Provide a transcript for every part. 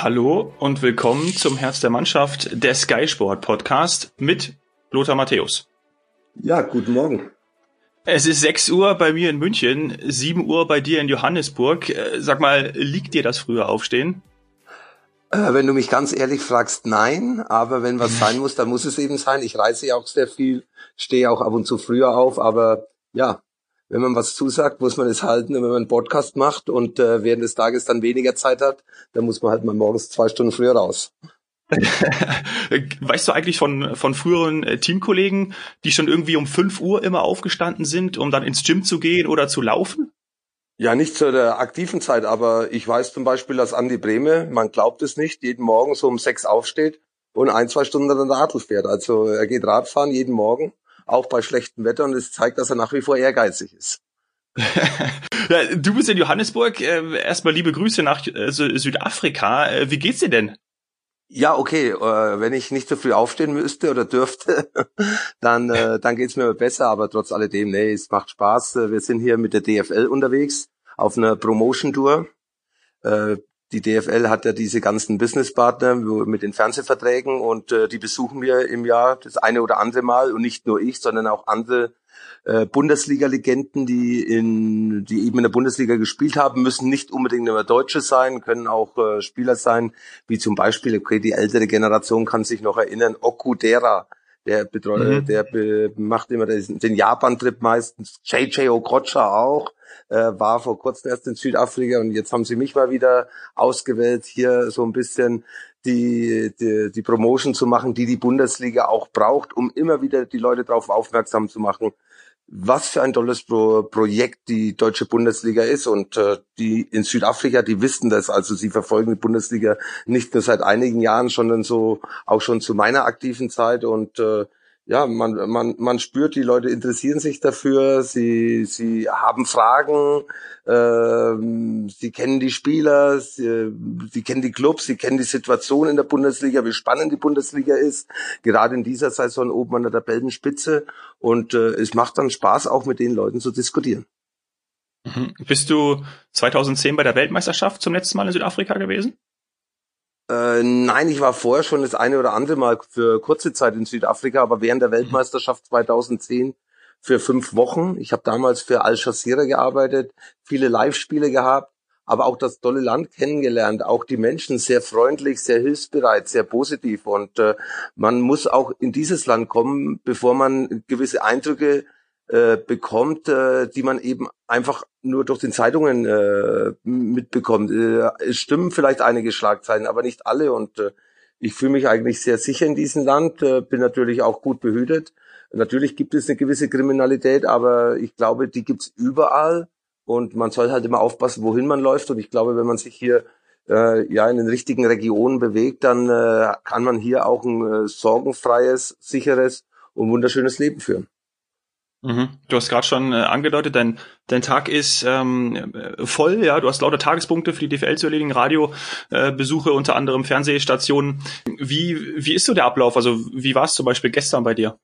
Hallo und willkommen zum Herz der Mannschaft der Sky Sport Podcast mit Lothar Matthäus. Ja, guten Morgen. Es ist 6 Uhr bei mir in München, 7 Uhr bei dir in Johannesburg. Äh, sag mal, liegt dir das früher Aufstehen? Äh, wenn du mich ganz ehrlich fragst, nein. Aber wenn was sein muss, dann muss es eben sein. Ich reise ja auch sehr viel, stehe auch ab und zu früher auf. Aber ja, wenn man was zusagt, muss man es halten. Und wenn man einen Podcast macht und äh, während des Tages dann weniger Zeit hat, dann muss man halt mal morgens zwei Stunden früher raus. weißt du eigentlich von, von früheren äh, Teamkollegen, die schon irgendwie um 5 Uhr immer aufgestanden sind, um dann ins Gym zu gehen oder zu laufen? Ja, nicht zu der aktiven Zeit, aber ich weiß zum Beispiel, dass Andi Breme, man glaubt es nicht, jeden Morgen so um sechs aufsteht und ein, zwei Stunden dann Radl fährt. Also er geht Radfahren jeden Morgen auch bei schlechtem Wetter und es zeigt, dass er nach wie vor ehrgeizig ist. ja, du bist in Johannesburg. Äh, erstmal liebe Grüße nach äh, Südafrika. Äh, wie geht's dir denn? Ja, okay. Äh, wenn ich nicht so früh aufstehen müsste oder dürfte, dann dann geht's mir besser. Aber trotz alledem, nee, es macht Spaß. Wir sind hier mit der DFL unterwegs auf einer Promotion Tour. Äh, die DFL hat ja diese ganzen Businesspartner mit den Fernsehverträgen und äh, die besuchen wir im Jahr das eine oder andere Mal und nicht nur ich, sondern auch andere äh, Bundesliga-Legenden, die in die eben in der Bundesliga gespielt haben, müssen nicht unbedingt immer Deutsche sein, können auch äh, Spieler sein, wie zum Beispiel, okay, die ältere Generation kann sich noch erinnern, Okudera, der betreut, mhm. der be macht immer den, Japan-Trip meistens, JJ Okocha auch, äh, war vor kurzem erst in Südafrika und jetzt haben sie mich mal wieder ausgewählt, hier so ein bisschen die, die, die Promotion zu machen, die die Bundesliga auch braucht, um immer wieder die Leute darauf aufmerksam zu machen, was für ein tolles Pro Projekt die deutsche Bundesliga ist. Und äh, die in Südafrika, die wissen das, also sie verfolgen die Bundesliga nicht nur seit einigen Jahren, sondern so auch schon zu meiner aktiven Zeit. Und äh, ja, man, man, man spürt, die Leute interessieren sich dafür, sie, sie haben Fragen, äh, sie kennen die Spieler, sie, sie kennen die Clubs, sie kennen die Situation in der Bundesliga, wie spannend die Bundesliga ist, gerade in dieser Saison oben an der Tabellenspitze und äh, es macht dann Spaß, auch mit den Leuten zu diskutieren. Mhm. Bist du 2010 bei der Weltmeisterschaft zum letzten Mal in Südafrika gewesen? Äh, nein, ich war vorher schon das eine oder andere Mal für kurze Zeit in Südafrika, aber während der Weltmeisterschaft 2010 für fünf Wochen. Ich habe damals für Al Jazeera gearbeitet, viele Live-Spiele gehabt, aber auch das tolle Land kennengelernt, auch die Menschen sehr freundlich, sehr hilfsbereit, sehr positiv und äh, man muss auch in dieses Land kommen, bevor man gewisse Eindrücke äh, bekommt, äh, die man eben einfach nur durch den Zeitungen äh, mitbekommt. Äh, es stimmen vielleicht einige Schlagzeilen, aber nicht alle. Und äh, ich fühle mich eigentlich sehr sicher in diesem Land, äh, bin natürlich auch gut behütet. Natürlich gibt es eine gewisse Kriminalität, aber ich glaube, die gibt's überall. Und man soll halt immer aufpassen, wohin man läuft. Und ich glaube, wenn man sich hier äh, ja in den richtigen Regionen bewegt, dann äh, kann man hier auch ein äh, sorgenfreies, sicheres und wunderschönes Leben führen. Mhm. Du hast gerade schon äh, angedeutet, dein, dein Tag ist ähm, voll, ja, du hast lauter Tagespunkte für die DFL zu erledigen, Radiobesuche, äh, unter anderem Fernsehstationen. Wie, wie ist so der Ablauf? Also wie war es zum Beispiel gestern bei dir?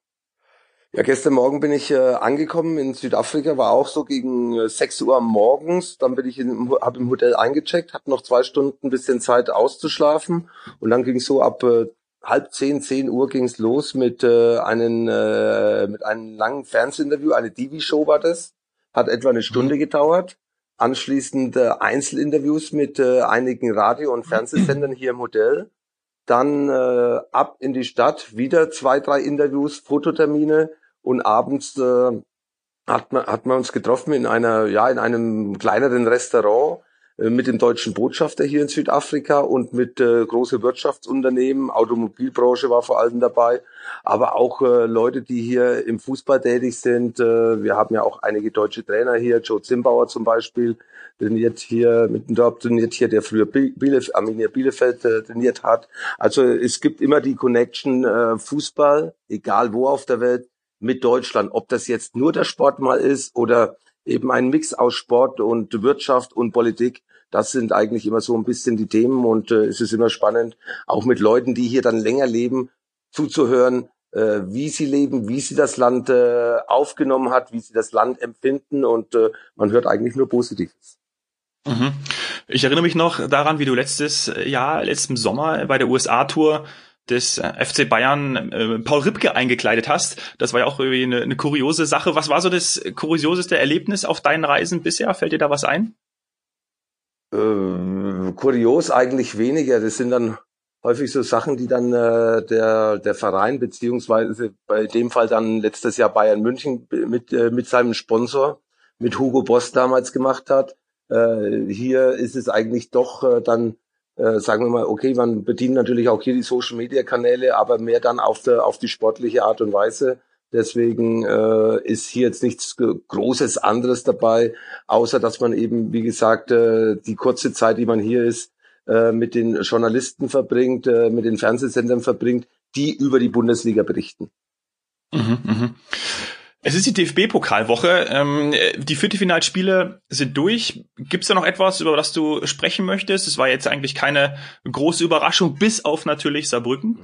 Ja, gestern Morgen bin ich äh, angekommen in Südafrika, war auch so gegen äh, 6 Uhr morgens. Dann bin ich in, hab im Hotel eingecheckt, hatte noch zwei Stunden bisschen Zeit auszuschlafen und dann ging so ab äh, halb zehn, zehn Uhr ging's los mit äh, einem äh, mit einem langen Fernsehinterview, eine TV-Show war das, hat etwa eine Stunde mhm. gedauert. Anschließend äh, Einzelinterviews mit äh, einigen Radio- und Fernsehsendern hier im Hotel. Dann äh, ab in die Stadt, wieder zwei, drei Interviews, Fototermine und abends äh, hat man hat man uns getroffen in einer ja in einem kleineren Restaurant mit dem deutschen Botschafter hier in Südafrika und mit äh, große Wirtschaftsunternehmen, Automobilbranche war vor allem dabei, aber auch äh, Leute, die hier im Fußball tätig sind. Äh, wir haben ja auch einige deutsche Trainer hier, Joe Zimbauer zum Beispiel, trainiert hier, mit dem Dorf trainiert hier, der früher Bielef Arminia Bielefeld äh, trainiert hat. Also es gibt immer die Connection äh, Fußball, egal wo auf der Welt, mit Deutschland. Ob das jetzt nur der Sport mal ist oder eben ein Mix aus Sport und Wirtschaft und Politik. Das sind eigentlich immer so ein bisschen die Themen und äh, es ist immer spannend, auch mit Leuten, die hier dann länger leben, zuzuhören, äh, wie sie leben, wie sie das Land äh, aufgenommen hat, wie sie das Land empfinden und äh, man hört eigentlich nur Positives. Mhm. Ich erinnere mich noch daran, wie du letztes Jahr, letzten Sommer bei der USA-Tour des äh, FC Bayern äh, Paul Ripke eingekleidet hast. Das war ja auch irgendwie eine, eine kuriose Sache. Was war so das kurioseste Erlebnis auf deinen Reisen bisher? Fällt dir da was ein? Äh, kurios eigentlich weniger. Das sind dann häufig so Sachen, die dann äh, der der Verein beziehungsweise bei dem Fall dann letztes Jahr Bayern München mit äh, mit seinem Sponsor mit Hugo Boss damals gemacht hat. Äh, hier ist es eigentlich doch äh, dann äh, sagen wir mal, okay, man bedient natürlich auch hier die Social Media Kanäle, aber mehr dann auf der auf die sportliche Art und Weise. Deswegen äh, ist hier jetzt nichts Großes anderes dabei, außer dass man eben, wie gesagt, äh, die kurze Zeit, die man hier ist, äh, mit den Journalisten verbringt, äh, mit den Fernsehsendern verbringt, die über die Bundesliga berichten. Mhm, mh. Es ist die DFB-Pokalwoche. Ähm, die Viertelfinalspiele sind durch. Gibt es da noch etwas, über das du sprechen möchtest? Es war jetzt eigentlich keine große Überraschung, bis auf natürlich Saarbrücken.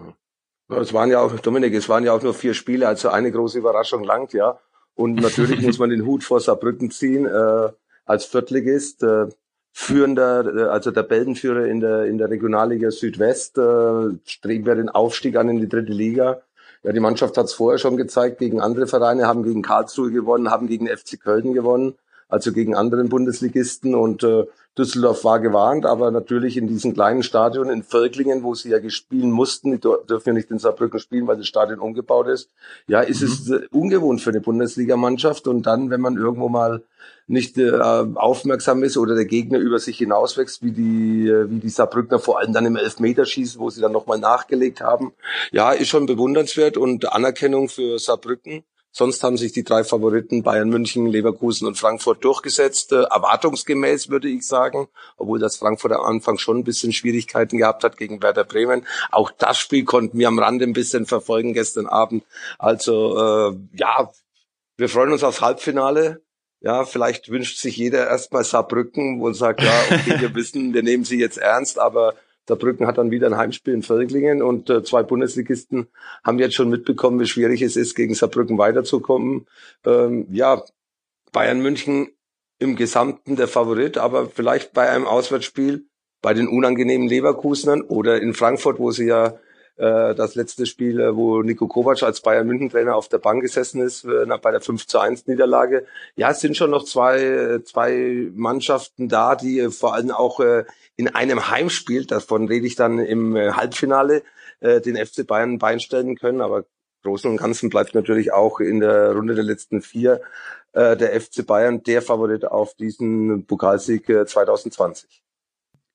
Es waren ja auch, Dominik, es waren ja auch nur vier Spiele, also eine große Überraschung langt, ja. Und natürlich muss man den Hut vor Saarbrücken ziehen, äh, als Viertligist, äh, führender, äh, also der Tabellenführer in der, in der Regionalliga Südwest, äh, streben wir den Aufstieg an in die dritte Liga. Ja, die Mannschaft hat es vorher schon gezeigt. Gegen andere Vereine, haben gegen Karlsruhe gewonnen, haben gegen FC Köln gewonnen also gegen anderen Bundesligisten. Und äh, Düsseldorf war gewarnt, aber natürlich in diesem kleinen Stadion in Völklingen, wo sie ja gespielen mussten, die dürfen ja nicht in Saarbrücken spielen, weil das Stadion umgebaut ist. Ja, ist mhm. es äh, ungewohnt für eine Bundesligamannschaft. Und dann, wenn man irgendwo mal nicht äh, aufmerksam ist oder der Gegner über sich hinauswächst, wie die, äh, wie die Saarbrückner vor allem dann im Elfmeterschießen, wo sie dann nochmal nachgelegt haben. Ja, ist schon bewundernswert und Anerkennung für Saarbrücken. Sonst haben sich die drei Favoriten Bayern München, Leverkusen und Frankfurt durchgesetzt, äh, erwartungsgemäß würde ich sagen, obwohl das Frankfurt am Anfang schon ein bisschen Schwierigkeiten gehabt hat gegen Werder Bremen. Auch das Spiel konnten wir am Rande ein bisschen verfolgen gestern Abend. Also äh, ja, wir freuen uns aufs Halbfinale. Ja, vielleicht wünscht sich jeder erstmal Saarbrücken und sagt, ja, okay, wir wissen, wir nehmen sie jetzt ernst, aber Saarbrücken hat dann wieder ein Heimspiel in Völklingen und äh, zwei Bundesligisten haben jetzt schon mitbekommen, wie schwierig es ist, gegen Saarbrücken weiterzukommen. Ähm, ja, Bayern München im Gesamten der Favorit, aber vielleicht bei einem Auswärtsspiel bei den unangenehmen Leverkusenern oder in Frankfurt, wo sie ja äh, das letzte Spiel, äh, wo Nico Kovac als Bayern München Trainer auf der Bank gesessen ist, äh, bei der 5 zu 1 Niederlage. Ja, es sind schon noch zwei, zwei Mannschaften da, die vor allem auch in einem Heimspiel, davon rede ich dann im Halbfinale, den FC Bayern beinstellen können. Aber Großen und Ganzen bleibt natürlich auch in der Runde der letzten vier der FC Bayern der Favorit auf diesen Pokalsieg 2020.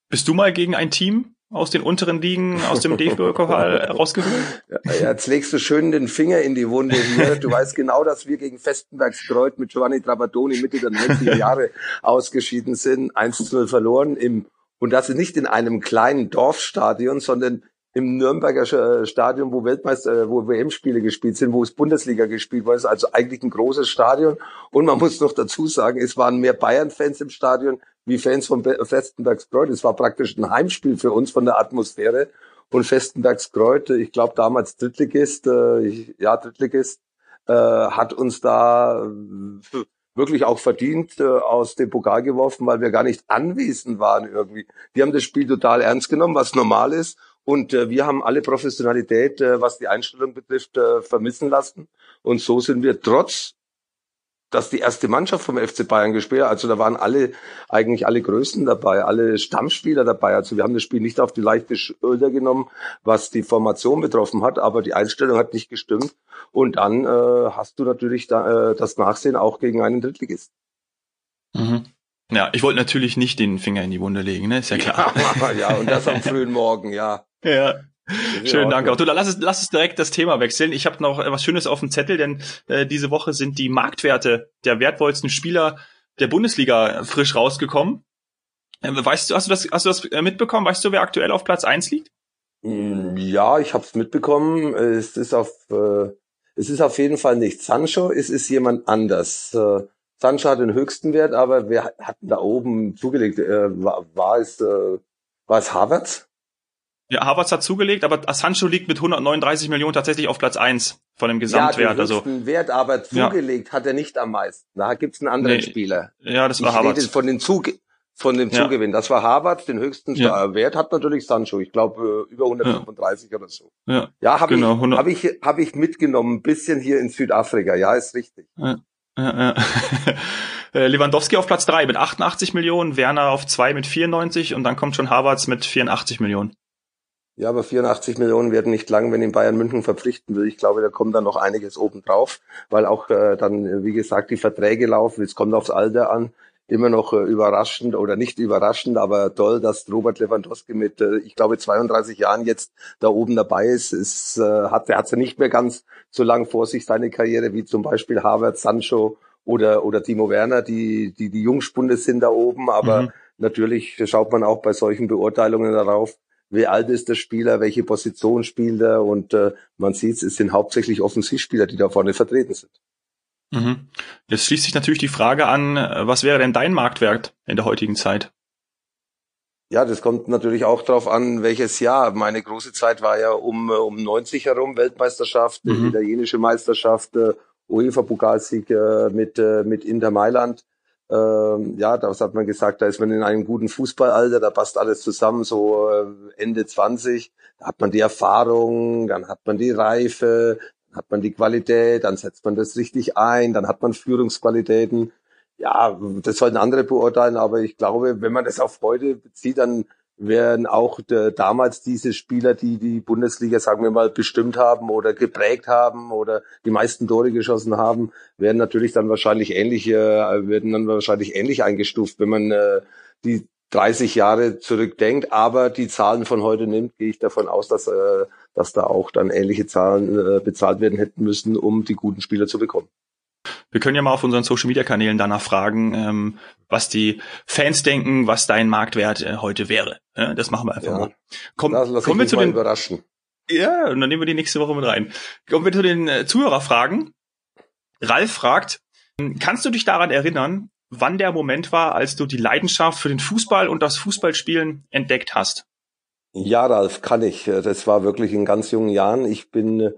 Bist du mal gegen ein Team aus den unteren Ligen, aus dem DFB-Pokal rausgeholt? Ja, jetzt legst du schön den Finger in die Wunde hier. Du weißt genau, dass wir gegen Festenbergs Kreuz mit Giovanni Trapattoni Mitte der 90er Jahre ausgeschieden sind, 1-0 verloren im und das nicht in einem kleinen Dorfstadion, sondern im Nürnberger äh, Stadion, wo Weltmeister, äh, wo WM-Spiele gespielt sind, wo es Bundesliga gespielt wurde. Also eigentlich ein großes Stadion. Und man muss noch dazu sagen, es waren mehr Bayern-Fans im Stadion wie Fans von Festenbergskreuth. Es war praktisch ein Heimspiel für uns von der Atmosphäre. Und Festenbergskreuth, ich glaube damals Drittligist, äh, ja Drittligist, äh, hat uns da äh, wirklich auch verdient äh, aus dem Pokal geworfen, weil wir gar nicht anwesend waren irgendwie. Die haben das Spiel total ernst genommen, was normal ist. Und äh, wir haben alle Professionalität, äh, was die Einstellung betrifft, äh, vermissen lassen. Und so sind wir trotz dass die erste Mannschaft vom FC Bayern gespielt hat. Also da waren alle, eigentlich alle Größen dabei, alle Stammspieler dabei. Also wir haben das Spiel nicht auf die leichte Schulter genommen, was die Formation betroffen hat, aber die Einstellung hat nicht gestimmt. Und dann äh, hast du natürlich da, äh, das Nachsehen auch gegen einen Drittligisten. Mhm. Ja, ich wollte natürlich nicht den Finger in die Wunde legen, ne? Ist ja klar. Ja, ja und das am frühen Morgen, ja. Ja. Schönen Dank auch. Du, lass es, lass es direkt das Thema wechseln. Ich habe noch was Schönes auf dem Zettel, denn äh, diese Woche sind die Marktwerte der wertvollsten Spieler der Bundesliga frisch rausgekommen. Äh, weißt du, hast du das, hast du das äh, mitbekommen? Weißt du, wer aktuell auf Platz eins liegt? Mm, ja, ich habe es mitbekommen. Es ist auf, äh, es ist auf jeden Fall nicht Sancho, es ist jemand anders. Äh, Sancho hat den höchsten Wert, aber wer hat da oben zugelegt? Äh, war, war es, äh, war es Harvard? Ja, Havertz hat zugelegt, aber Sancho liegt mit 139 Millionen tatsächlich auf Platz eins von dem Gesamtwert. Ja, den also Wert, aber zugelegt ja. hat er nicht am meisten. Da gibt's einen anderen nee. Spieler. Ja, das war ich. Rede von den Zuge von dem Zugewinn. Ja. Das war Harvard, den höchsten ja. Wert hat natürlich Sancho. Ich glaube äh, über 135 ja. oder so. Ja, ja habe genau, ich, hab ich, hab ich mitgenommen, ein bisschen hier in Südafrika. Ja, ist richtig. Ja. Ja, ja. Äh, Lewandowski auf Platz drei mit 88 Millionen, Werner auf zwei mit 94 und dann kommt schon Harvards mit 84 Millionen. Ja, aber 84 Millionen werden nicht lang, wenn ihn Bayern München verpflichten will. Ich glaube, da kommt dann noch einiges obendrauf, weil auch äh, dann, wie gesagt, die Verträge laufen. Es kommt aufs Alter an immer noch äh, überraschend oder nicht überraschend, aber toll, dass Robert Lewandowski mit, äh, ich glaube, 32 Jahren jetzt da oben dabei ist. Es äh, hat, er hat ja nicht mehr ganz so lang vor sich seine Karriere wie zum Beispiel Harvard, Sancho oder oder Timo Werner, die die die Jungspunde sind da oben, aber mhm. natürlich schaut man auch bei solchen Beurteilungen darauf, wie alt ist der Spieler, welche Position spielt er und äh, man sieht, es sind hauptsächlich Offensivspieler, die da vorne vertreten sind. Mhm. Jetzt schließt sich natürlich die Frage an, was wäre denn dein Marktwert in der heutigen Zeit? Ja, das kommt natürlich auch darauf an, welches Jahr. Meine große Zeit war ja um, um 90 herum, Weltmeisterschaft, mhm. italienische Meisterschaft, äh, UEFA-Pokalsieg äh, mit, äh, mit Inter Mailand. Ähm, ja, da hat man gesagt, da ist man in einem guten Fußballalter, da passt alles zusammen, so Ende 20. Da hat man die Erfahrung, dann hat man die Reife, hat man die Qualität, dann setzt man das richtig ein, dann hat man Führungsqualitäten. Ja, das sollten andere beurteilen, aber ich glaube, wenn man das auf heute bezieht, dann wären auch de, damals diese Spieler, die die Bundesliga, sagen wir mal, bestimmt haben oder geprägt haben oder die meisten Tore geschossen haben, werden natürlich dann wahrscheinlich ähnlich, äh, werden dann wahrscheinlich ähnlich eingestuft, wenn man äh, die 30 Jahre zurückdenkt, aber die Zahlen von heute nimmt, gehe ich davon aus, dass, äh, dass da auch dann ähnliche Zahlen äh, bezahlt werden hätten müssen, um die guten Spieler zu bekommen. Wir können ja mal auf unseren Social Media Kanälen danach fragen, ähm, was die Fans denken, was dein Marktwert äh, heute wäre. Ja, das machen wir einfach ja. mal. Komm, lass kommen wir zu den überraschen. Ja, und dann nehmen wir die nächste Woche mit rein. Kommen wir zu den äh, Zuhörerfragen. Ralf fragt, kannst du dich daran erinnern, wann der Moment war, als du die Leidenschaft für den Fußball und das Fußballspielen entdeckt hast. Ja, Ralf, kann ich. Das war wirklich in ganz jungen Jahren. Ich bin,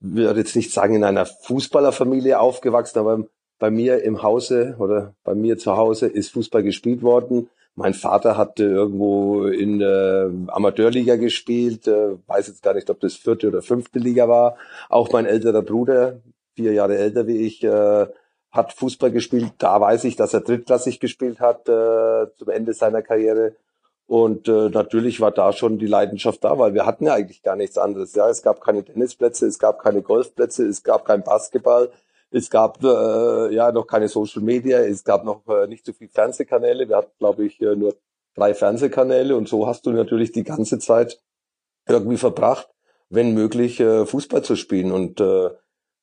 würde jetzt nicht sagen, in einer Fußballerfamilie aufgewachsen, aber bei mir im Hause oder bei mir zu Hause ist Fußball gespielt worden. Mein Vater hatte irgendwo in der Amateurliga gespielt, weiß jetzt gar nicht, ob das vierte oder fünfte Liga war. Auch mein älterer Bruder, vier Jahre älter wie ich, hat Fußball gespielt. Da weiß ich, dass er drittklassig gespielt hat äh, zum Ende seiner Karriere. Und äh, natürlich war da schon die Leidenschaft da, weil wir hatten ja eigentlich gar nichts anderes. Ja, es gab keine Tennisplätze, es gab keine Golfplätze, es gab kein Basketball, es gab äh, ja noch keine Social Media, es gab noch äh, nicht so viel Fernsehkanäle. Wir hatten, glaube ich, äh, nur drei Fernsehkanäle und so hast du natürlich die ganze Zeit irgendwie verbracht, wenn möglich äh, Fußball zu spielen. Und äh,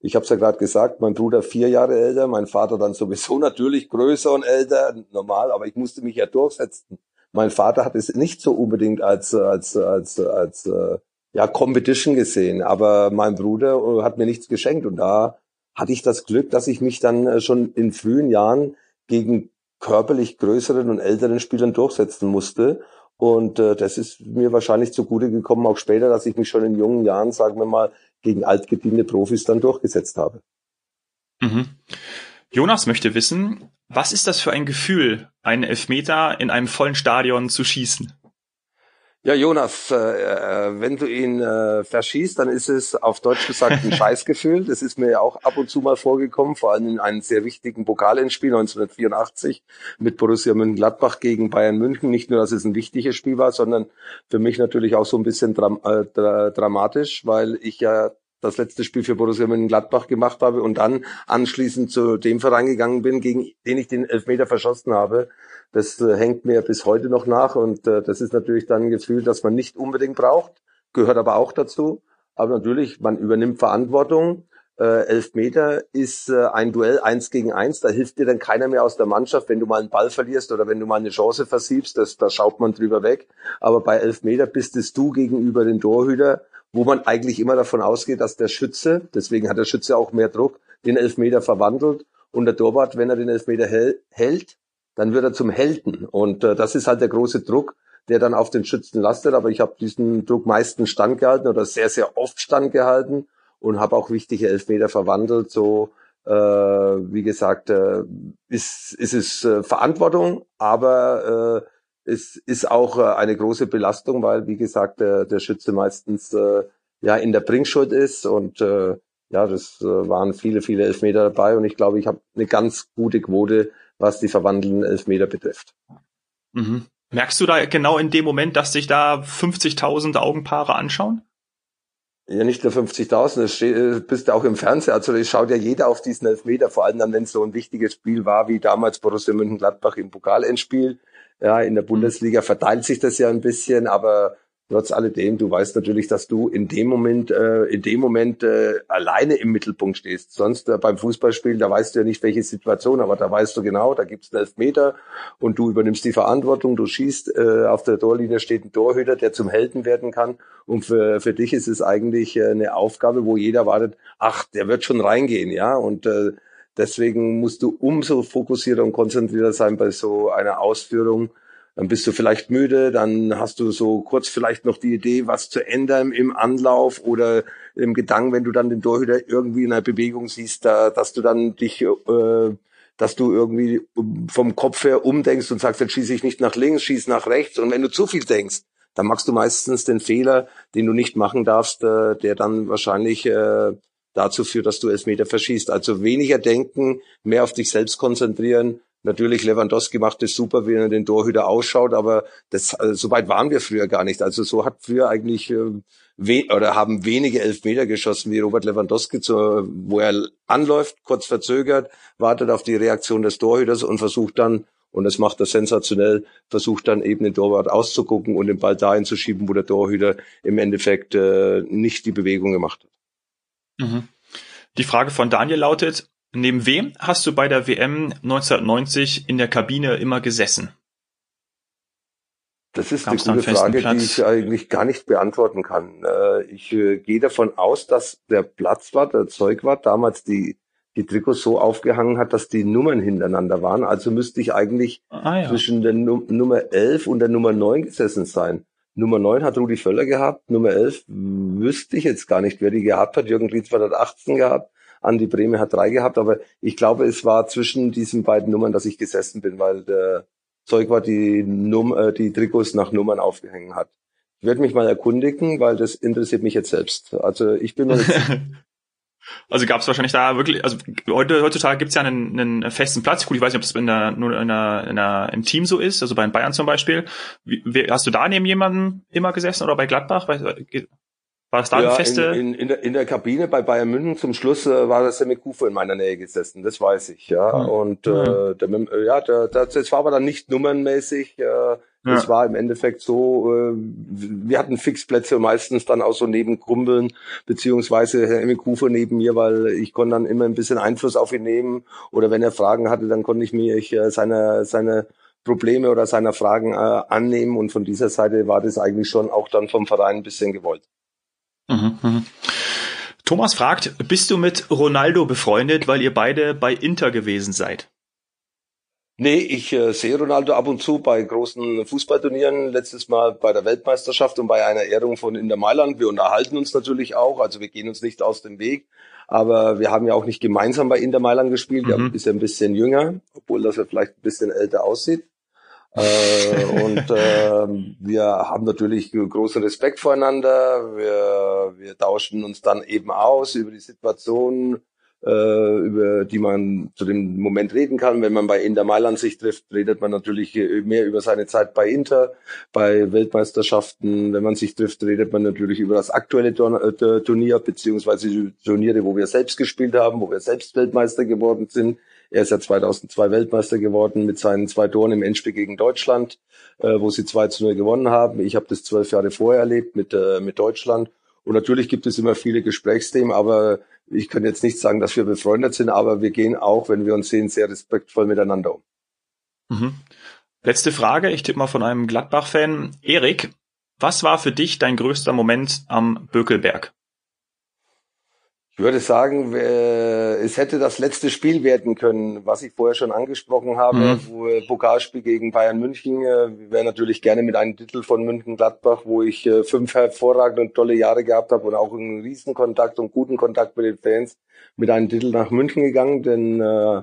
ich habe es ja gerade gesagt, mein Bruder vier Jahre älter, mein Vater dann sowieso natürlich größer und älter, normal, aber ich musste mich ja durchsetzen. Mein Vater hat es nicht so unbedingt als als als als äh, ja Competition gesehen, aber mein Bruder äh, hat mir nichts geschenkt und da hatte ich das Glück, dass ich mich dann äh, schon in frühen Jahren gegen körperlich größeren und älteren Spielern durchsetzen musste. Und äh, das ist mir wahrscheinlich zugute gekommen, auch später, dass ich mich schon in jungen Jahren, sagen wir mal, gegen altgediente Profis dann durchgesetzt habe. Mhm. Jonas möchte wissen, was ist das für ein Gefühl, einen Elfmeter in einem vollen Stadion zu schießen? Ja, Jonas, äh, äh, wenn du ihn äh, verschießt, dann ist es auf Deutsch gesagt ein Scheißgefühl. Das ist mir ja auch ab und zu mal vorgekommen, vor allem in einem sehr wichtigen Pokalendspiel 1984 mit Borussia Mönchengladbach gegen Bayern München. Nicht nur, dass es ein wichtiges Spiel war, sondern für mich natürlich auch so ein bisschen dram äh, dra dramatisch, weil ich ja das letzte Spiel für Borussia Mönchengladbach gemacht habe und dann anschließend zu dem Verein gegangen bin, gegen den ich den Elfmeter verschossen habe. Das äh, hängt mir bis heute noch nach und äh, das ist natürlich dann ein Gefühl, das man nicht unbedingt braucht, gehört aber auch dazu. Aber natürlich, man übernimmt Verantwortung. Äh, Elfmeter ist äh, ein Duell eins gegen eins. Da hilft dir dann keiner mehr aus der Mannschaft, wenn du mal einen Ball verlierst oder wenn du mal eine Chance versiebst. Das, da schaut man drüber weg. Aber bei Elfmeter bist es du gegenüber den Torhüter, wo man eigentlich immer davon ausgeht, dass der Schütze, deswegen hat der Schütze auch mehr Druck, den Elfmeter verwandelt. Und der Torwart, wenn er den Elfmeter hält, dann wird er zum Helden. Und äh, das ist halt der große Druck, der dann auf den Schützen lastet. Aber ich habe diesen Druck meistens standgehalten oder sehr, sehr oft standgehalten und habe auch wichtige Elfmeter verwandelt, so äh, wie gesagt, äh, ist, ist es äh, Verantwortung, aber äh, es ist auch äh, eine große Belastung, weil, wie gesagt, der, der Schütze meistens äh, ja in der Bringschuld ist und äh, ja, das äh, waren viele, viele Elfmeter dabei und ich glaube, ich habe eine ganz gute Quote, was die verwandelnden Elfmeter betrifft. Mhm. Merkst du da genau in dem Moment, dass sich da 50.000 Augenpaare anschauen? Ja, nicht nur 50.000, es äh, bist du auch im Fernsehen. Also es schaut ja jeder auf diesen Elfmeter, vor allem dann, wenn es so ein wichtiges Spiel war, wie damals Borussia Mönchengladbach im Pokalendspiel. Ja, in der Bundesliga verteilt sich das ja ein bisschen, aber trotz alledem, du weißt natürlich, dass du in dem Moment, äh, in dem Moment äh, alleine im Mittelpunkt stehst. Sonst äh, beim Fußballspielen, da weißt du ja nicht, welche Situation, aber da weißt du genau, da gibt's einen Elfmeter und du übernimmst die Verantwortung, du schießt, äh, auf der Torlinie steht ein Torhüter, der zum Helden werden kann. Und für, für dich ist es eigentlich äh, eine Aufgabe, wo jeder wartet, ach, der wird schon reingehen, ja. Und äh, deswegen musst du umso fokussierter und konzentrierter sein bei so einer Ausführung dann bist du vielleicht müde, dann hast du so kurz vielleicht noch die Idee, was zu ändern im Anlauf oder im Gedanken, wenn du dann den Torhüter irgendwie in einer Bewegung siehst, da, dass du dann dich, äh, dass du irgendwie vom Kopf her umdenkst und sagst, jetzt schieße ich nicht nach links, schieß nach rechts. Und wenn du zu viel denkst, dann machst du meistens den Fehler, den du nicht machen darfst, äh, der dann wahrscheinlich äh, dazu führt, dass du Elfmeter verschießt. Also weniger denken, mehr auf dich selbst konzentrieren Natürlich, Lewandowski macht es super, wie er den Torhüter ausschaut, aber das, also, so weit waren wir früher gar nicht. Also so hat früher eigentlich äh, we oder haben wenige Elfmeter geschossen wie Robert Lewandowski, zu, wo er anläuft, kurz verzögert, wartet auf die Reaktion des Torhüters und versucht dann, und das macht er sensationell, versucht dann eben den Torwart auszugucken und den Ball dahin zu schieben, wo der Torhüter im Endeffekt äh, nicht die Bewegung gemacht hat. Mhm. Die Frage von Daniel lautet, Neben wem hast du bei der WM 1990 in der Kabine immer gesessen? Das ist Gab's eine gute Frage, Platz? die ich eigentlich gar nicht beantworten kann. Äh, ich äh, gehe davon aus, dass der Platzwart, der Zeugwart, damals die, die Trikots so aufgehangen hat, dass die Nummern hintereinander waren. Also müsste ich eigentlich ah, ja. zwischen der Num Nummer 11 und der Nummer 9 gesessen sein. Nummer 9 hat Rudi Völler gehabt, Nummer 11 wüsste ich jetzt gar nicht, wer die gehabt hat. Jürgen Klinsmann hat 18 gehabt Andi Breme hat drei gehabt, aber ich glaube, es war zwischen diesen beiden Nummern, dass ich gesessen bin, weil der Zeug war die, Num äh, die Trikots nach Nummern aufgehängt hat. Ich werde mich mal erkundigen, weil das interessiert mich jetzt selbst. Also ich bin mir Also gab es wahrscheinlich da wirklich, also heute, heutzutage gibt es ja einen, einen festen Platz. Gut, ich weiß nicht, ob das in der, nur in der, in der, im Team so ist, also bei Bayern zum Beispiel. Wie, hast du da neben jemandem immer gesessen oder bei Gladbach? War es da ja, eine feste? In, in, in, der, in der Kabine bei Bayern München zum Schluss äh, war das Semi Kufo in meiner Nähe gesessen, das weiß ich, ja. Mhm. Und äh, der, äh, ja, der, der, das war aber dann nicht nummernmäßig. Äh, das ja. war im Endeffekt so, äh, wir hatten Fixplätze meistens dann auch so neben Krumpeln, beziehungsweise Herr Emmekufer neben mir, weil ich konnte dann immer ein bisschen Einfluss auf ihn nehmen. Oder wenn er Fragen hatte, dann konnte ich mir ich, äh, seine, seine Probleme oder seiner Fragen äh, annehmen. Und von dieser Seite war das eigentlich schon auch dann vom Verein ein bisschen gewollt. Mhm, mhm. Thomas fragt, bist du mit Ronaldo befreundet, weil ihr beide bei Inter gewesen seid? Nee, ich äh, sehe Ronaldo ab und zu bei großen Fußballturnieren, letztes Mal bei der Weltmeisterschaft und bei einer Ehrung von Inter Mailand. Wir unterhalten uns natürlich auch, also wir gehen uns nicht aus dem Weg, aber wir haben ja auch nicht gemeinsam bei Inter Mailand gespielt, mhm. er ist ja ein bisschen jünger, obwohl das ja vielleicht ein bisschen älter aussieht. Äh, und äh, wir haben natürlich großen Respekt voreinander. Wir, wir tauschen uns dann eben aus über die Situation, äh, über die man zu dem Moment reden kann. Wenn man bei Inter Mailand sich trifft, redet man natürlich mehr über seine Zeit bei Inter. Bei Weltmeisterschaften, wenn man sich trifft, redet man natürlich über das aktuelle äh, Turnier, beziehungsweise Turniere, wo wir selbst gespielt haben, wo wir selbst Weltmeister geworden sind. Er ist ja 2002 Weltmeister geworden mit seinen zwei Toren im Endspiel gegen Deutschland, äh, wo sie 2 zu 0 gewonnen haben. Ich habe das zwölf Jahre vorher erlebt mit, äh, mit Deutschland. Und natürlich gibt es immer viele Gesprächsthemen, aber ich kann jetzt nicht sagen, dass wir befreundet sind, aber wir gehen auch, wenn wir uns sehen, sehr respektvoll miteinander um. Mhm. Letzte Frage, ich tippe mal von einem Gladbach-Fan. Erik, was war für dich dein größter Moment am Bökelberg? Ich würde sagen, es hätte das letzte Spiel werden können, was ich vorher schon angesprochen habe, mhm. wo Pokalspiel gegen Bayern München. Wir wären natürlich gerne mit einem Titel von München Gladbach, wo ich äh, fünf hervorragende und tolle Jahre gehabt habe und auch einen riesen Kontakt und guten Kontakt mit den Fans, mit einem Titel nach München gegangen, denn äh,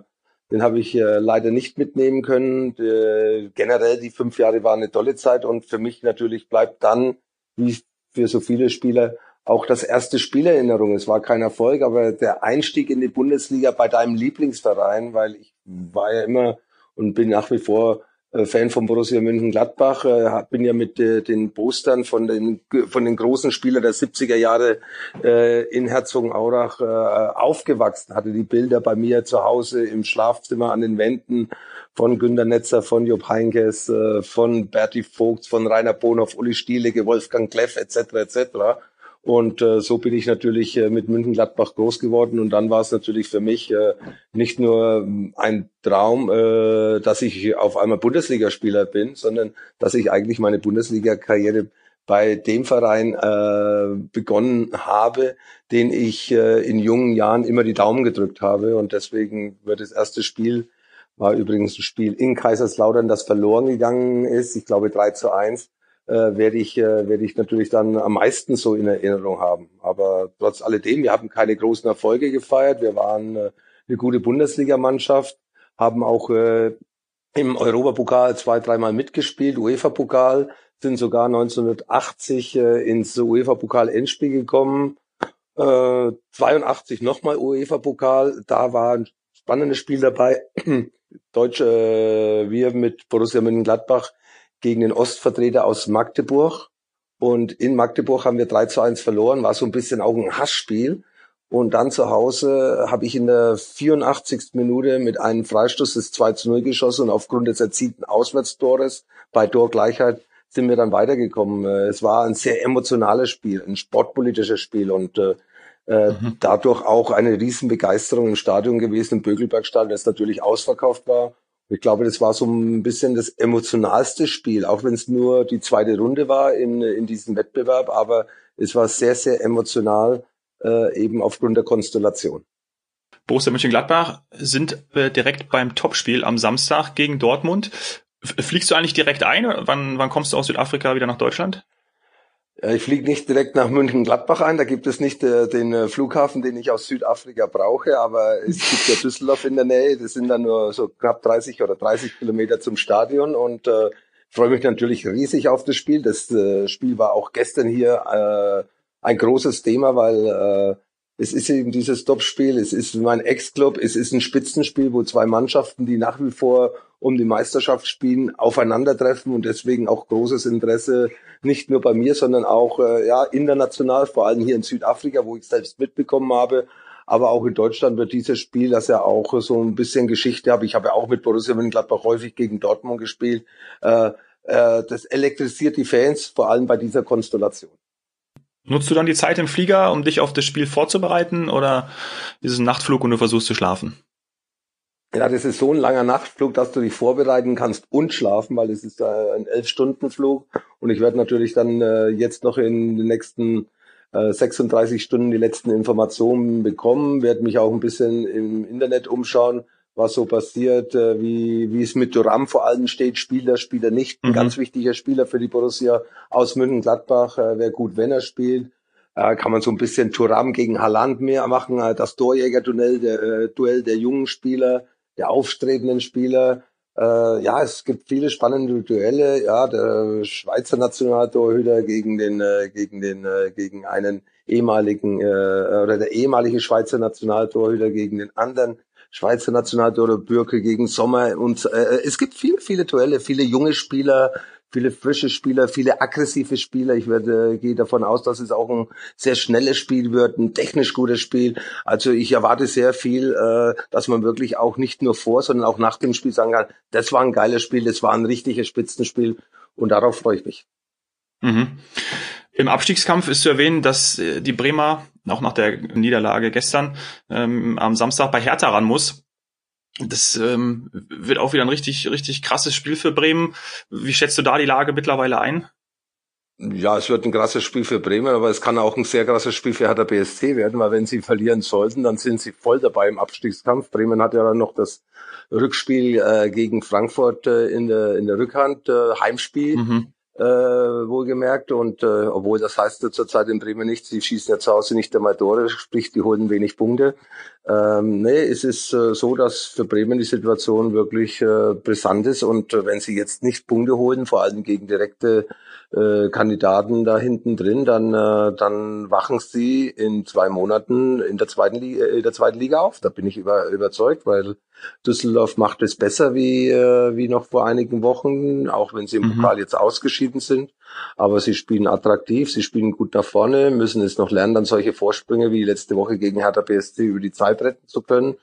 den habe ich äh, leider nicht mitnehmen können. Äh, generell die fünf Jahre waren eine tolle Zeit und für mich natürlich bleibt dann, wie für so viele Spieler, auch das erste Spielerinnerung. Es war kein Erfolg, aber der Einstieg in die Bundesliga bei deinem Lieblingsverein, weil ich war ja immer und bin nach wie vor äh, Fan von Borussia Mönchengladbach, äh, bin ja mit äh, den Postern von den von den großen Spielern der 70er Jahre in Herzogenaurach aufgewachsen, hatte die Bilder bei mir zu Hause im Schlafzimmer an den Wänden von Günter Netzer, von Job Heinkes, von Berti Vogts, von Rainer Bonhoff, Uli Stielecke, Wolfgang Kleff etc. etc. Und äh, so bin ich natürlich äh, mit München-Gladbach groß geworden. Und dann war es natürlich für mich äh, nicht nur ähm, ein Traum, äh, dass ich auf einmal Bundesligaspieler bin, sondern dass ich eigentlich meine Bundesliga-Karriere bei dem Verein äh, begonnen habe, den ich äh, in jungen Jahren immer die Daumen gedrückt habe. Und deswegen wird das erste Spiel, war übrigens ein Spiel in Kaiserslautern, das verloren gegangen ist. Ich glaube 3 zu 1 äh, werde ich, äh, werde ich natürlich dann am meisten so in Erinnerung haben. Aber trotz alledem, wir haben keine großen Erfolge gefeiert. Wir waren äh, eine gute Bundesligamannschaft, haben auch äh, im Europapokal zwei, dreimal mitgespielt, UEFA-Pokal, sind sogar 1980 äh, ins UEFA-Pokal-Endspiel gekommen. Äh, 82 nochmal UEFA-Pokal, da war ein spannendes Spiel dabei. Deutsche, äh, wir mit Borussia Mönchengladbach gegen den Ostvertreter aus Magdeburg. Und in Magdeburg haben wir 3 zu 1 verloren, war so ein bisschen auch ein Hassspiel. Und dann zu Hause habe ich in der 84. Minute mit einem Freistoß des 2 zu 0 geschossen und aufgrund des erzielten Auswärtstores bei Torgleichheit sind wir dann weitergekommen. Äh, es war ein sehr emotionales Spiel, ein sportpolitisches Spiel und äh, äh, mhm. dadurch auch eine riesen Begeisterung im Stadion gewesen, im Bögelbergstadion, das natürlich ausverkauft war. Ich glaube, das war so ein bisschen das emotionalste Spiel, auch wenn es nur die zweite Runde war in, in diesem Wettbewerb, aber es war sehr, sehr emotional, äh, eben aufgrund der Konstellation. Borussia Mönchengladbach sind äh, direkt beim Topspiel am Samstag gegen Dortmund. Fliegst du eigentlich direkt ein? Wann, wann kommst du aus Südafrika wieder nach Deutschland? Ich fliege nicht direkt nach München-Gladbach ein, da gibt es nicht äh, den äh, Flughafen, den ich aus Südafrika brauche, aber es gibt ja Düsseldorf in der Nähe, das sind dann nur so knapp 30 oder 30 Kilometer zum Stadion. Und äh, freue mich natürlich riesig auf das Spiel. Das äh, Spiel war auch gestern hier äh, ein großes Thema, weil äh, es ist eben dieses Topspiel, es ist mein Ex-Club, es ist ein Spitzenspiel, wo zwei Mannschaften, die nach wie vor um die Meisterschaft spielen, aufeinandertreffen und deswegen auch großes Interesse nicht nur bei mir, sondern auch äh, ja international, vor allem hier in Südafrika, wo ich selbst mitbekommen habe, aber auch in Deutschland wird dieses Spiel, das ja auch so ein bisschen Geschichte habe. Ich habe ja auch mit Borussia Mönchengladbach häufig gegen Dortmund gespielt. Äh, äh, das elektrisiert die Fans, vor allem bei dieser Konstellation. Nutzt du dann die Zeit im Flieger, um dich auf das Spiel vorzubereiten, oder ist es ein Nachtflug und du versuchst zu schlafen? Ja, das ist so ein langer Nachtflug, dass du dich vorbereiten kannst und schlafen, weil es ist äh, ein Elf-Stunden-Flug. Und ich werde natürlich dann äh, jetzt noch in den nächsten äh, 36 Stunden die letzten Informationen bekommen, werde mich auch ein bisschen im Internet umschauen, was so passiert, äh, wie, wie es mit Duram vor allem steht, Spieler, Spieler nicht. Ein mhm. ganz wichtiger Spieler für die Borussia aus München-Gladbach, äh, wäre gut, wenn er spielt. Äh, kann man so ein bisschen Turam gegen Haaland mehr machen, äh, das Torjäger-Duell der, äh, Duell der jungen Spieler der aufstrebenden Spieler. Äh, ja, es gibt viele spannende Duelle. Ja, der Schweizer Nationaltorhüter gegen den äh, gegen den äh, gegen einen ehemaligen äh, oder der ehemalige Schweizer Nationaltorhüter gegen den anderen Schweizer Nationaltorhüter Bürke gegen Sommer und äh, es gibt viele viele Duelle, viele junge Spieler, viele frische Spieler, viele aggressive Spieler. Ich werde, gehe davon aus, dass es auch ein sehr schnelles Spiel wird, ein technisch gutes Spiel. Also ich erwarte sehr viel, äh, dass man wirklich auch nicht nur vor, sondern auch nach dem Spiel sagen kann, das war ein geiles Spiel, das war ein richtiges Spitzenspiel und darauf freue ich mich. Mhm. Im Abstiegskampf ist zu erwähnen, dass äh, die Bremer auch nach der Niederlage gestern ähm, am Samstag bei Hertha ran muss. Das ähm, wird auch wieder ein richtig, richtig krasses Spiel für Bremen. Wie schätzt du da die Lage mittlerweile ein? Ja, es wird ein krasses Spiel für Bremen, aber es kann auch ein sehr krasses Spiel für Hertha BSC werden, weil wenn sie verlieren sollten, dann sind sie voll dabei im Abstiegskampf. Bremen hat ja dann noch das Rückspiel äh, gegen Frankfurt äh, in, der, in der Rückhand, äh, Heimspiel. Mhm äh, wohlgemerkt. Und äh, obwohl das heißt zurzeit in Bremen nicht, sie schießen ja zu Hause nicht einmal Tore, sprich, die holen wenig Punkte. Ähm, nee, es ist äh, so, dass für Bremen die Situation wirklich äh, brisant ist. Und äh, wenn sie jetzt nicht Punkte holen, vor allem gegen direkte äh, Kandidaten da hinten drin, dann, äh, dann wachen sie in zwei Monaten in der zweiten Liga, äh, in der zweiten Liga auf. Da bin ich über, überzeugt, weil Düsseldorf macht es besser wie, äh, wie noch vor einigen Wochen, auch wenn sie im mhm. Pokal jetzt ausgeschieden sind. Aber sie spielen attraktiv, sie spielen gut nach vorne, müssen es noch lernen, dann solche Vorsprünge wie letzte Woche gegen Hertha BSC über die Zeit retten zu können.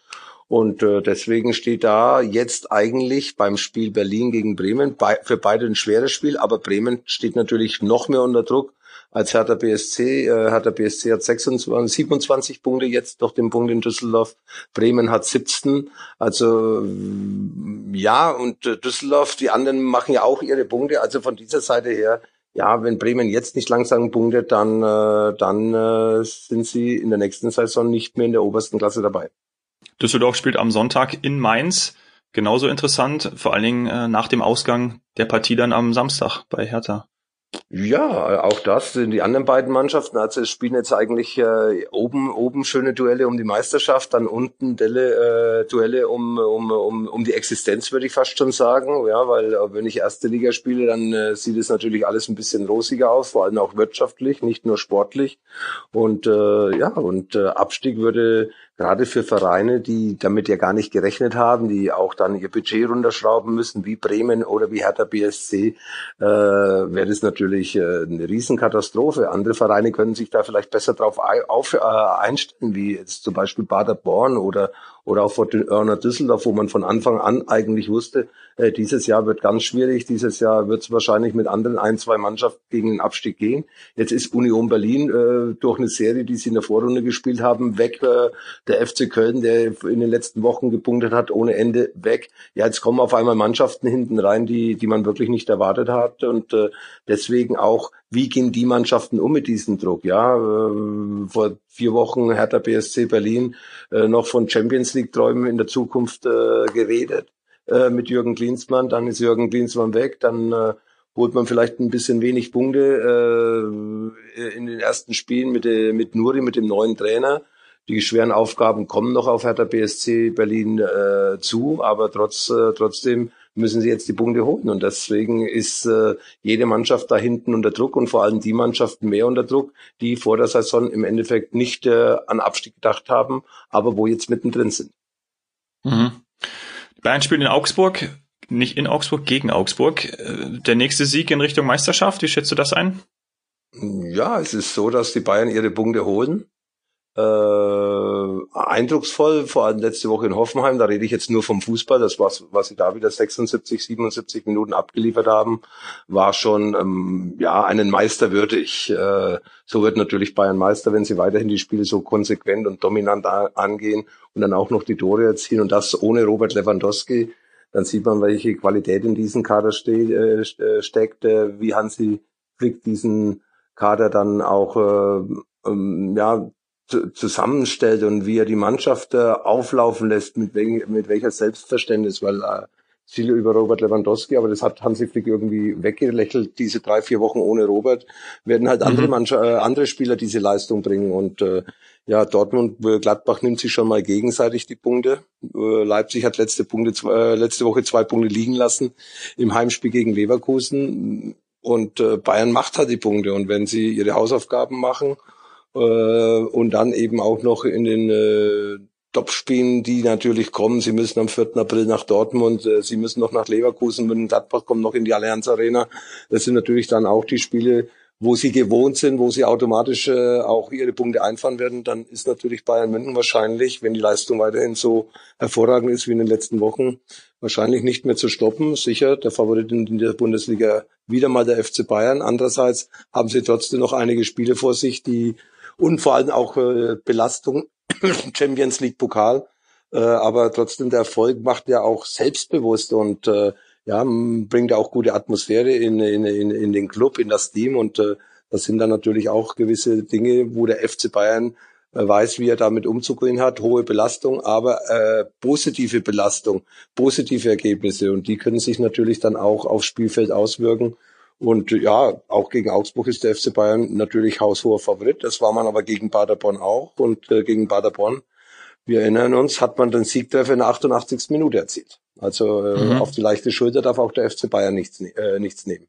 Und äh, deswegen steht da jetzt eigentlich beim Spiel Berlin gegen Bremen bei, für beide ein schweres Spiel, aber Bremen steht natürlich noch mehr unter Druck als Hertha BSC. Äh, Hertha BSC hat 26, 27 Punkte jetzt durch den Punkt in Düsseldorf. Bremen hat 17. Also ja, und äh, Düsseldorf, die anderen machen ja auch ihre Punkte. Also von dieser Seite her, ja, wenn Bremen jetzt nicht langsam punktet, dann, äh, dann äh, sind sie in der nächsten Saison nicht mehr in der obersten Klasse dabei. Düsseldorf spielt am Sonntag in Mainz. Genauso interessant, vor allen Dingen äh, nach dem Ausgang der Partie dann am Samstag bei Hertha. Ja, auch das sind die anderen beiden Mannschaften. Also es spielen jetzt eigentlich äh, oben oben schöne Duelle um die Meisterschaft, dann unten Delle, äh, Duelle um, um, um, um die Existenz, würde ich fast schon sagen. Ja, weil äh, wenn ich erste Liga spiele, dann äh, sieht es natürlich alles ein bisschen rosiger aus, vor allem auch wirtschaftlich, nicht nur sportlich. Und äh, ja, und äh, Abstieg würde gerade für Vereine, die damit ja gar nicht gerechnet haben, die auch dann ihr Budget runterschrauben müssen, wie Bremen oder wie Hertha BSC, äh, wäre das natürlich äh, eine Riesenkatastrophe. Andere Vereine können sich da vielleicht besser drauf auf, äh, einstellen, wie jetzt zum Beispiel Baderborn oder oder auch vor Örner Düsseldorf, wo man von Anfang an eigentlich wusste, äh, dieses Jahr wird ganz schwierig, dieses Jahr wird es wahrscheinlich mit anderen ein, zwei Mannschaften gegen den Abstieg gehen. Jetzt ist Union Berlin äh, durch eine Serie, die sie in der Vorrunde gespielt haben, weg. Äh, der FC Köln, der in den letzten Wochen gepunktet hat, ohne Ende weg. Ja, jetzt kommen auf einmal Mannschaften hinten rein, die, die man wirklich nicht erwartet hat und äh, deswegen auch wie gehen die Mannschaften um mit diesem Druck? Ja, äh, vor vier Wochen Hertha BSC Berlin äh, noch von Champions League Träumen in der Zukunft äh, geredet äh, mit Jürgen Klinsmann. Dann ist Jürgen Klinsmann weg. Dann äh, holt man vielleicht ein bisschen wenig Punkte äh, in den ersten Spielen mit, mit Nuri, mit dem neuen Trainer. Die schweren Aufgaben kommen noch auf Hertha BSC Berlin zu, aber trotz, trotzdem müssen sie jetzt die Punkte holen. Und deswegen ist äh, jede Mannschaft da hinten unter Druck und vor allem die Mannschaften mehr unter Druck, die vor der Saison im Endeffekt nicht äh, an Abstieg gedacht haben, aber wo jetzt mittendrin sind. Mhm. Bayern spielt in Augsburg, nicht in Augsburg, gegen Augsburg. Äh, der nächste Sieg in Richtung Meisterschaft, wie schätzt du das ein? Ja, es ist so, dass die Bayern ihre Punkte holen äh, eindrucksvoll, vor allem letzte Woche in Hoffenheim, da rede ich jetzt nur vom Fußball, das was, was sie da wieder 76, 77 Minuten abgeliefert haben, war schon ähm, ja einen Meister würdig. Äh, so wird natürlich Bayern Meister, wenn sie weiterhin die Spiele so konsequent und dominant angehen und dann auch noch die Tore erzielen und das ohne Robert Lewandowski. Dann sieht man, welche Qualität in diesem Kader ste äh, äh steckt, äh, wie Hansi Flick diesen Kader dann auch äh, ähm, ja, zusammenstellt und wie er die Mannschaft äh, auflaufen lässt, mit, wel mit welcher Selbstverständnis, weil äh, viele über Robert Lewandowski, aber das hat Hansi Flick irgendwie weggelächelt. Diese drei, vier Wochen ohne Robert werden halt andere, mhm. Mannschaft, äh, andere Spieler diese Leistung bringen. Und äh, ja, Dortmund, äh, Gladbach nimmt sich schon mal gegenseitig die Punkte. Äh, Leipzig hat letzte, Punkte, äh, letzte Woche zwei Punkte liegen lassen im Heimspiel gegen Leverkusen. Und äh, Bayern macht halt die Punkte. Und wenn sie ihre Hausaufgaben machen äh, und dann eben auch noch in den äh, Top-Spielen, die natürlich kommen. Sie müssen am 4. April nach Dortmund, äh, Sie müssen noch nach Leverkusen, wenn Gladbach kommt noch in die Allianz Arena. Das sind natürlich dann auch die Spiele, wo sie gewohnt sind, wo sie automatisch äh, auch ihre Punkte einfahren werden, dann ist natürlich Bayern München wahrscheinlich, wenn die Leistung weiterhin so hervorragend ist wie in den letzten Wochen, wahrscheinlich nicht mehr zu stoppen. Sicher, der Favorit in der Bundesliga wieder mal der FC Bayern. Andererseits haben sie trotzdem noch einige Spiele vor sich, die und vor allem auch äh, Belastung Champions League Pokal. Äh, aber trotzdem der Erfolg macht ja auch selbstbewusst und äh, ja, bringt auch gute Atmosphäre in, in, in, in den Club, in das Team und äh, das sind dann natürlich auch gewisse Dinge, wo der FC Bayern äh, weiß, wie er damit umzugehen hat, hohe Belastung, aber äh, positive Belastung, positive Ergebnisse und die können sich natürlich dann auch aufs Spielfeld auswirken. Und ja, auch gegen Augsburg ist der FC Bayern natürlich haushoher Favorit. Das war man aber gegen Paderborn auch und äh, gegen Paderborn, wir erinnern uns, hat man den Siegtreffer in der 88. Minute erzielt. Also äh, mhm. auf die leichte Schulter darf auch der FC Bayern nichts, äh, nichts nehmen.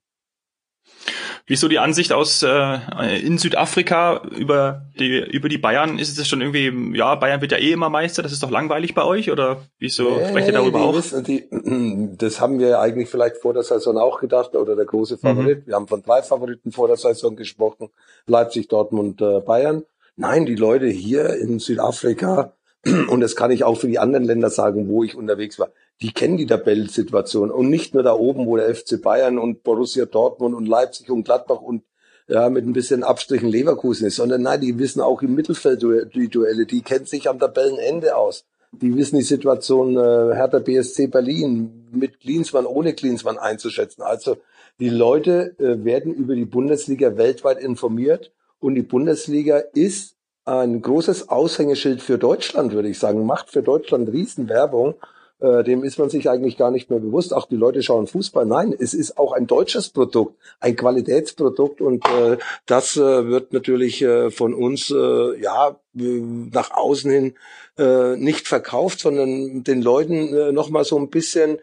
Wie ist so die Ansicht aus äh, in Südafrika über die über die Bayern? Ist es schon irgendwie, ja, Bayern wird ja eh immer Meister, das ist doch langweilig bei euch oder wieso nee, sprecht ihr darüber auch? Wissen, die, das haben wir eigentlich vielleicht vor der Saison auch gedacht oder der große Favorit. Mhm. Wir haben von drei Favoriten vor der Saison gesprochen: Leipzig, Dortmund, äh, Bayern. Nein, die Leute hier in Südafrika und das kann ich auch für die anderen Länder sagen, wo ich unterwegs war die kennen die Tabellensituation. Und nicht nur da oben, wo der FC Bayern und Borussia Dortmund und Leipzig und Gladbach und ja, mit ein bisschen Abstrichen Leverkusen ist, sondern nein, die wissen auch im Mittelfeld die Duelle, die kennen sich am Tabellenende aus. Die wissen die Situation äh, Hertha BSC Berlin mit Klinsmann, ohne Klinsmann einzuschätzen. Also die Leute äh, werden über die Bundesliga weltweit informiert. Und die Bundesliga ist ein großes Aushängeschild für Deutschland, würde ich sagen, macht für Deutschland Riesenwerbung äh, dem ist man sich eigentlich gar nicht mehr bewusst. Auch die Leute schauen Fußball. Nein, es ist auch ein deutsches Produkt, ein Qualitätsprodukt und äh, das äh, wird natürlich äh, von uns äh, ja nach außen hin äh, nicht verkauft, sondern den Leuten äh, noch mal so ein bisschen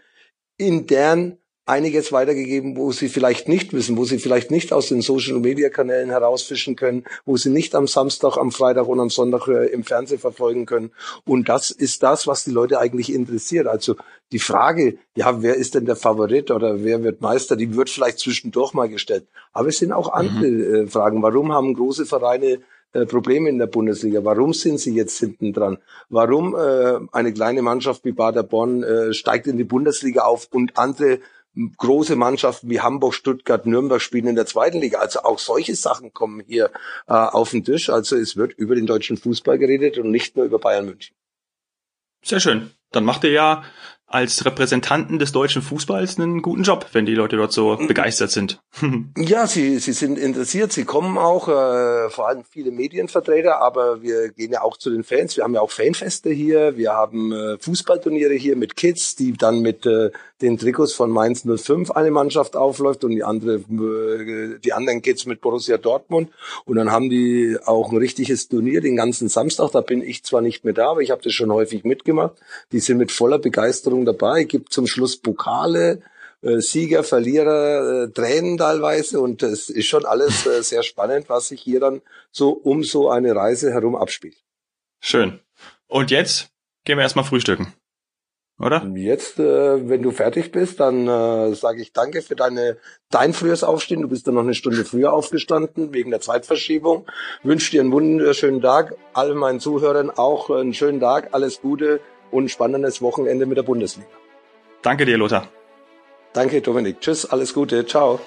in deren einiges weitergegeben, wo sie vielleicht nicht wissen, wo sie vielleicht nicht aus den Social Media Kanälen herausfischen können, wo sie nicht am Samstag, am Freitag und am Sonntag äh, im Fernsehen verfolgen können. Und das ist das, was die Leute eigentlich interessiert. Also die Frage, ja, wer ist denn der Favorit oder wer wird Meister, die wird vielleicht zwischendurch mal gestellt. Aber es sind auch mhm. andere mhm. Fragen. Warum haben große Vereine äh, Probleme in der Bundesliga. Warum sind sie jetzt hinten dran? Warum äh, eine kleine Mannschaft wie Bader Bonn äh, steigt in die Bundesliga auf und andere große Mannschaften wie Hamburg, Stuttgart, Nürnberg spielen in der zweiten Liga. Also auch solche Sachen kommen hier äh, auf den Tisch. Also es wird über den deutschen Fußball geredet und nicht nur über Bayern München. Sehr schön. Dann macht ihr ja als Repräsentanten des deutschen Fußballs einen guten Job, wenn die Leute dort so mhm. begeistert sind. ja, sie, sie sind interessiert, sie kommen auch, äh, vor allem viele Medienvertreter, aber wir gehen ja auch zu den Fans. Wir haben ja auch Fanfeste hier, wir haben äh, Fußballturniere hier mit Kids, die dann mit äh, den Trikots von Mainz 05 eine Mannschaft aufläuft und die andere, äh, die anderen Kids mit Borussia Dortmund. Und dann haben die auch ein richtiges Turnier den ganzen Samstag. Da bin ich zwar nicht mehr da, aber ich habe das schon häufig mitgemacht. Die sind mit voller Begeisterung dabei. Gibt zum Schluss Pokale, äh, Sieger, Verlierer, äh, Tränen teilweise. Und es ist schon alles äh, sehr spannend, was sich hier dann so um so eine Reise herum abspielt. Schön. Und jetzt gehen wir erstmal frühstücken oder? Jetzt, äh, wenn du fertig bist, dann äh, sage ich danke für deine dein frühes Aufstehen. Du bist dann noch eine Stunde früher aufgestanden wegen der Zeitverschiebung. Wünsche dir einen wunderschönen Tag. Allen meinen Zuhörern auch einen schönen Tag, alles Gute und spannendes Wochenende mit der Bundesliga. Danke dir, Lothar. Danke, Dominik. Tschüss, alles Gute. Ciao.